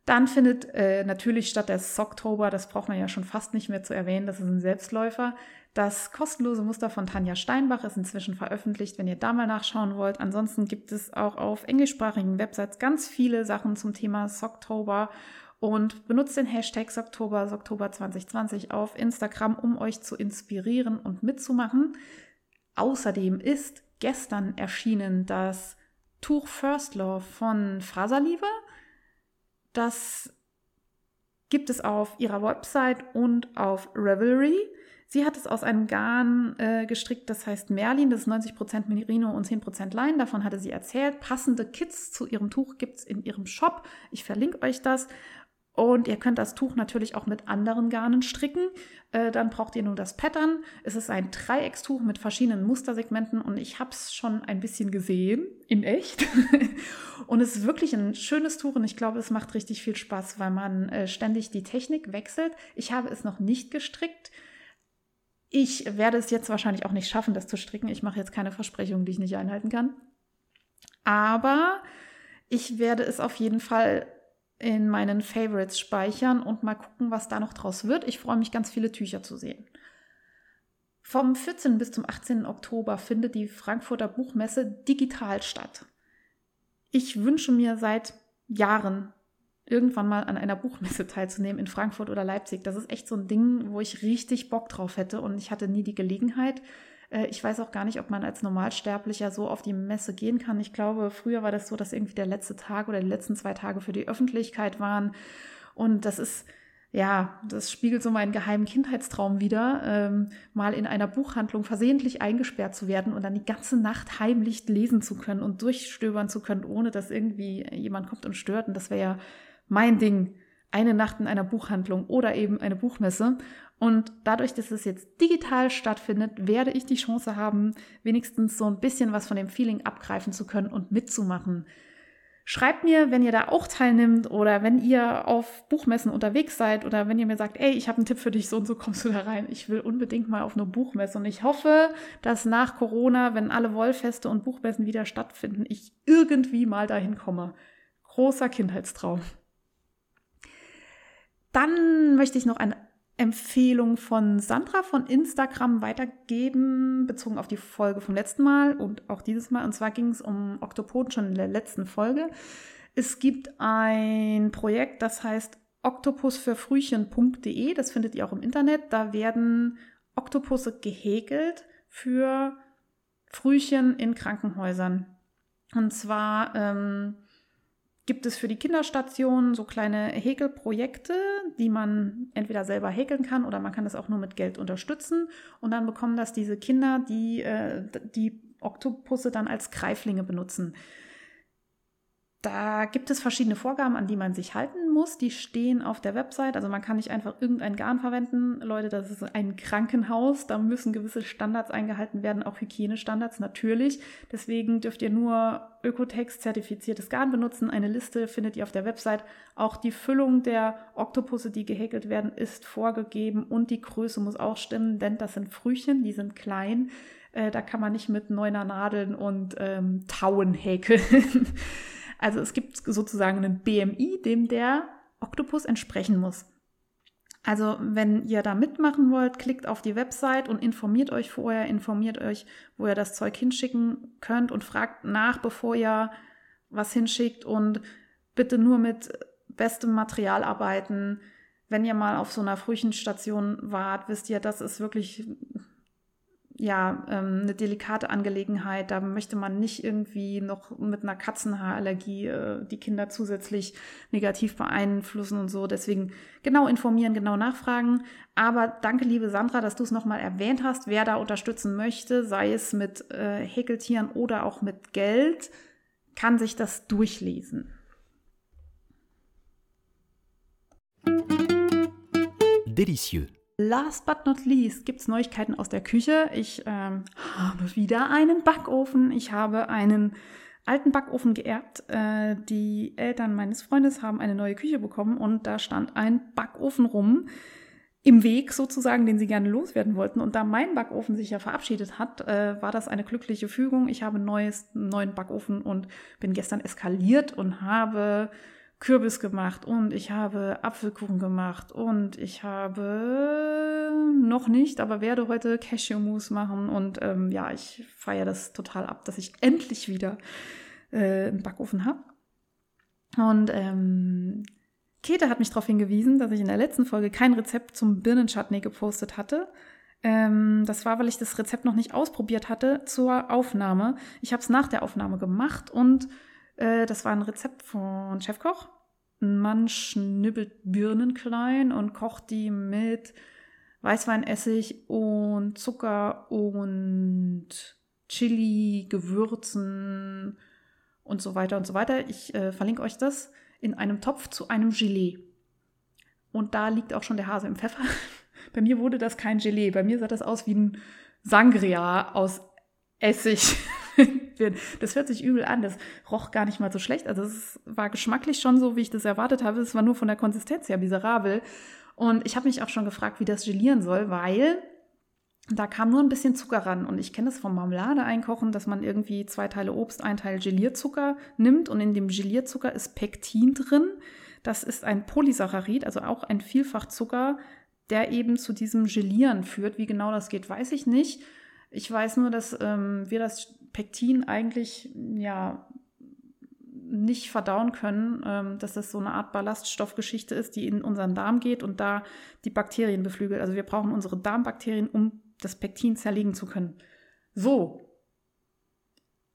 Dann findet äh, natürlich statt der Socktober, das braucht man ja schon fast nicht mehr zu erwähnen, das ist ein Selbstläufer, das kostenlose Muster von Tanja Steinbach ist inzwischen veröffentlicht, wenn ihr da mal nachschauen wollt. Ansonsten gibt es auch auf englischsprachigen Websites ganz viele Sachen zum Thema Socktober und benutzt den Hashtag Socktober, Socktober 2020 auf Instagram, um euch zu inspirieren und mitzumachen. Außerdem ist gestern erschienen das Tuch First Love von Faserliebe. Das gibt es auf ihrer Website und auf Revelry. Sie hat es aus einem Garn äh, gestrickt, das heißt Merlin, das ist 90% Merino und 10% Lein. Davon hatte sie erzählt. Passende Kits zu ihrem Tuch gibt es in ihrem Shop. Ich verlinke euch das. Und ihr könnt das Tuch natürlich auch mit anderen Garnen stricken. Äh, dann braucht ihr nur das Pattern. Es ist ein Dreieckstuch mit verschiedenen Mustersegmenten und ich habe es schon ein bisschen gesehen, in echt. <laughs> und es ist wirklich ein schönes Tuch und ich glaube, es macht richtig viel Spaß, weil man äh, ständig die Technik wechselt. Ich habe es noch nicht gestrickt. Ich werde es jetzt wahrscheinlich auch nicht schaffen, das zu stricken. Ich mache jetzt keine Versprechungen, die ich nicht einhalten kann. Aber ich werde es auf jeden Fall in meinen Favorites speichern und mal gucken, was da noch draus wird. Ich freue mich, ganz viele Tücher zu sehen. Vom 14. bis zum 18. Oktober findet die Frankfurter Buchmesse digital statt. Ich wünsche mir seit Jahren irgendwann mal an einer Buchmesse <laughs> teilzunehmen in Frankfurt oder Leipzig. Das ist echt so ein Ding, wo ich richtig Bock drauf hätte und ich hatte nie die Gelegenheit. Äh, ich weiß auch gar nicht, ob man als Normalsterblicher so auf die Messe gehen kann. Ich glaube, früher war das so, dass irgendwie der letzte Tag oder die letzten zwei Tage für die Öffentlichkeit waren. Und das ist, ja, das spiegelt so meinen geheimen Kindheitstraum wieder, ähm, mal in einer Buchhandlung versehentlich eingesperrt zu werden und dann die ganze Nacht heimlich lesen zu können und durchstöbern zu können, ohne dass irgendwie jemand kommt und stört. Und das wäre ja mein Ding. eine Nacht in einer Buchhandlung oder eben eine Buchmesse. Und dadurch, dass es jetzt digital stattfindet, werde ich die Chance haben, wenigstens so ein bisschen was von dem Feeling abgreifen zu können und mitzumachen. Schreibt mir, wenn ihr da auch teilnimmt oder wenn ihr auf Buchmessen unterwegs seid oder wenn ihr mir sagt, ey, ich habe einen Tipp für dich, so und so kommst du da rein. Ich will unbedingt mal auf eine Buchmesse und ich hoffe, dass nach Corona, wenn alle Wollfeste und Buchmessen wieder stattfinden, ich irgendwie mal dahin komme. Großer Kindheitstraum. Dann möchte ich noch eine Empfehlung von Sandra von Instagram weitergeben, bezogen auf die Folge vom letzten Mal und auch dieses Mal. Und zwar ging es um Oktopoden schon in der letzten Folge. Es gibt ein Projekt, das heißt oktopusfürfrühchen.de. Das findet ihr auch im Internet. Da werden Oktopusse gehäkelt für Frühchen in Krankenhäusern. Und zwar ähm, gibt es für die Kinderstationen so kleine Häkelprojekte, die man entweder selber häkeln kann oder man kann das auch nur mit Geld unterstützen. Und dann bekommen das diese Kinder, die äh, die Oktopusse dann als Greiflinge benutzen. Da gibt es verschiedene Vorgaben, an die man sich halten muss. Die stehen auf der Website. Also man kann nicht einfach irgendein Garn verwenden. Leute, das ist ein Krankenhaus. Da müssen gewisse Standards eingehalten werden, auch Hygienestandards natürlich. Deswegen dürft ihr nur Ökotex zertifiziertes Garn benutzen. Eine Liste findet ihr auf der Website. Auch die Füllung der Oktopusse, die gehäkelt werden, ist vorgegeben und die Größe muss auch stimmen, denn das sind Frühchen, die sind klein. Äh, da kann man nicht mit neuner Nadeln und ähm, Tauen häkeln. <laughs> Also es gibt sozusagen einen BMI, dem der Oktopus entsprechen muss. Also wenn ihr da mitmachen wollt, klickt auf die Website und informiert euch vorher, informiert euch, wo ihr das Zeug hinschicken könnt und fragt nach, bevor ihr was hinschickt und bitte nur mit bestem Material arbeiten. Wenn ihr mal auf so einer Frühchenstation wart, wisst ihr, das ist wirklich ja, ähm, eine delikate Angelegenheit. Da möchte man nicht irgendwie noch mit einer Katzenhaarallergie äh, die Kinder zusätzlich negativ beeinflussen und so. Deswegen genau informieren, genau nachfragen. Aber danke, liebe Sandra, dass du es nochmal erwähnt hast. Wer da unterstützen möchte, sei es mit äh, Häkeltieren oder auch mit Geld, kann sich das durchlesen.
Delicieux.
Last but not least gibt es Neuigkeiten aus der Küche. Ich ähm, habe wieder einen Backofen. Ich habe einen alten Backofen geerbt. Äh, die Eltern meines Freundes haben eine neue Küche bekommen und da stand ein Backofen rum im Weg sozusagen, den sie gerne loswerden wollten. Und da mein Backofen sich ja verabschiedet hat, äh, war das eine glückliche Fügung. Ich habe einen neuen Backofen und bin gestern eskaliert und habe Kürbis gemacht und ich habe Apfelkuchen gemacht und ich habe noch nicht, aber werde heute Cashewmus machen und ähm, ja, ich feiere das total ab, dass ich endlich wieder äh, einen Backofen habe. Und ähm, Käthe hat mich darauf hingewiesen, dass ich in der letzten Folge kein Rezept zum Birnenchutney gepostet hatte. Ähm, das war, weil ich das Rezept noch nicht ausprobiert hatte zur Aufnahme. Ich habe es nach der Aufnahme gemacht und äh, das war ein Rezept von Chefkoch. Man schnibbelt Birnen klein und kocht die mit Weißweinessig und Zucker und Chili, Gewürzen und so weiter und so weiter. Ich äh, verlinke euch das in einem Topf zu einem Gelee. Und da liegt auch schon der Hase im Pfeffer. <laughs> Bei mir wurde das kein Gelee. Bei mir sah das aus wie ein Sangria aus Essig. <laughs> das hört sich übel an. Das roch gar nicht mal so schlecht. Also es war geschmacklich schon so, wie ich das erwartet habe. Es war nur von der Konsistenz her miserabel. Und ich habe mich auch schon gefragt, wie das gelieren soll, weil da kam nur ein bisschen Zucker ran. Und ich kenne das vom Marmelade einkochen, dass man irgendwie zwei Teile Obst, ein Teil Gelierzucker nimmt. Und in dem Gelierzucker ist Pektin drin. Das ist ein Polysaccharid, also auch ein Vielfachzucker, der eben zu diesem Gelieren führt. Wie genau das geht, weiß ich nicht. Ich weiß nur, dass ähm, wir das Pektin eigentlich ja nicht verdauen können, ähm, dass das so eine Art Ballaststoffgeschichte ist, die in unseren Darm geht und da die Bakterien beflügelt. Also wir brauchen unsere Darmbakterien, um das Pektin zerlegen zu können. So.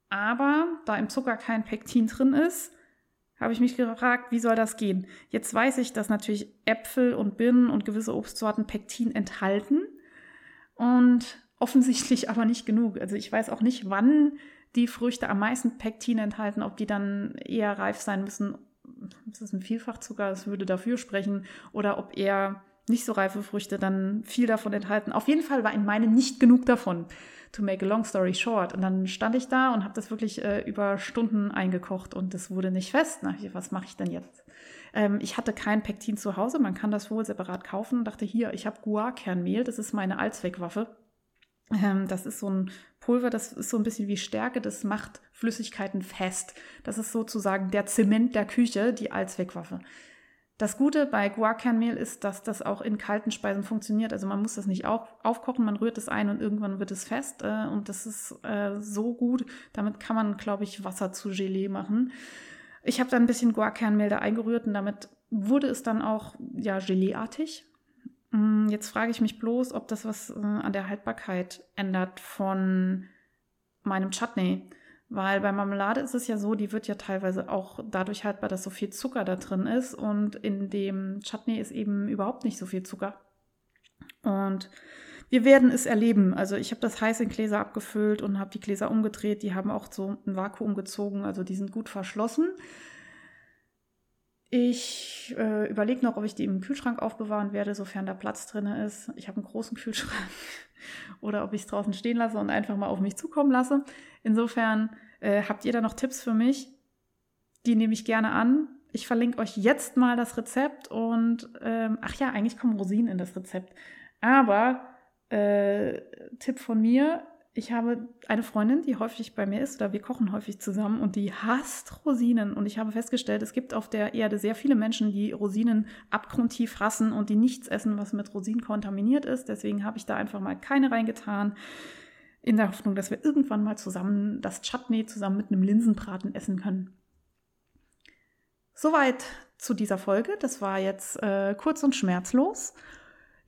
Aber da im Zucker kein Pektin drin ist, habe ich mich gefragt, wie soll das gehen? Jetzt weiß ich, dass natürlich Äpfel und Birnen und gewisse Obstsorten Pektin enthalten. Und offensichtlich <laughs> aber nicht genug. Also ich weiß auch nicht, wann die Früchte am meisten Pektin enthalten, ob die dann eher reif sein müssen, das ist ein Vielfachzucker, das würde dafür sprechen, oder ob eher nicht so reife Früchte dann viel davon enthalten. Auf jeden Fall war in meine nicht genug davon. To make a long story short. Und dann stand ich da und habe das wirklich äh, über Stunden eingekocht und es wurde nicht fest. Na, was mache ich denn jetzt? Ähm, ich hatte kein Pektin zu Hause, man kann das wohl separat kaufen. Dachte hier, ich habe Guarkernmehl, das ist meine Allzweckwaffe. Ähm, das ist so ein Pulver, das ist so ein bisschen wie Stärke, das macht Flüssigkeiten fest. Das ist sozusagen der Zement der Küche, die Allzweckwaffe. Das Gute bei Guarkernmehl ist, dass das auch in kalten Speisen funktioniert. Also man muss das nicht auf, aufkochen, man rührt es ein und irgendwann wird es fest. Äh, und das ist äh, so gut. Damit kann man, glaube ich, Wasser zu Gelee machen. Ich habe da ein bisschen Guarkernmehl da eingerührt und damit wurde es dann auch ja Geleeartig. Mm, jetzt frage ich mich bloß, ob das was äh, an der Haltbarkeit ändert von meinem Chutney. Weil bei Marmelade ist es ja so, die wird ja teilweise auch dadurch haltbar, dass so viel Zucker da drin ist. Und in dem Chutney ist eben überhaupt nicht so viel Zucker. Und wir werden es erleben. Also ich habe das heiß in Gläser abgefüllt und habe die Gläser umgedreht. Die haben auch so ein Vakuum gezogen, also die sind gut verschlossen. Ich äh, überlege noch, ob ich die im Kühlschrank aufbewahren werde, sofern da Platz drin ist. Ich habe einen großen Kühlschrank. <laughs> Oder ob ich es draußen stehen lasse und einfach mal auf mich zukommen lasse. Insofern äh, habt ihr da noch Tipps für mich? Die nehme ich gerne an. Ich verlinke euch jetzt mal das Rezept und ähm, ach ja, eigentlich kommen Rosinen in das Rezept. Aber äh, Tipp von mir, ich habe eine Freundin, die häufig bei mir ist, oder wir kochen häufig zusammen und die hasst Rosinen. Und ich habe festgestellt, es gibt auf der Erde sehr viele Menschen, die Rosinen abgrundtief hassen und die nichts essen, was mit Rosinen kontaminiert ist. Deswegen habe ich da einfach mal keine reingetan, in der Hoffnung, dass wir irgendwann mal zusammen das Chutney zusammen mit einem Linsenbraten essen können. Soweit zu dieser Folge. Das war jetzt äh, kurz und schmerzlos.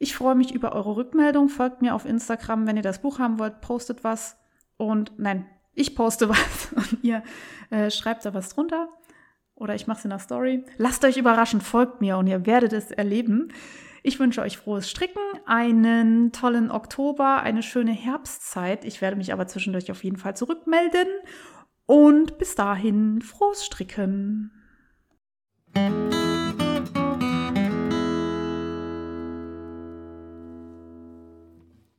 Ich freue mich über eure Rückmeldung. Folgt mir auf Instagram, wenn ihr das Buch haben wollt, postet was. Und nein, ich poste <laughs> was und ihr äh, schreibt da was drunter. Oder ich mache es in der Story. Lasst euch überraschen, folgt mir und ihr werdet es erleben. Ich wünsche euch frohes Stricken, einen tollen Oktober, eine schöne Herbstzeit. Ich werde mich aber zwischendurch auf jeden Fall zurückmelden. Und bis dahin, frohes Stricken.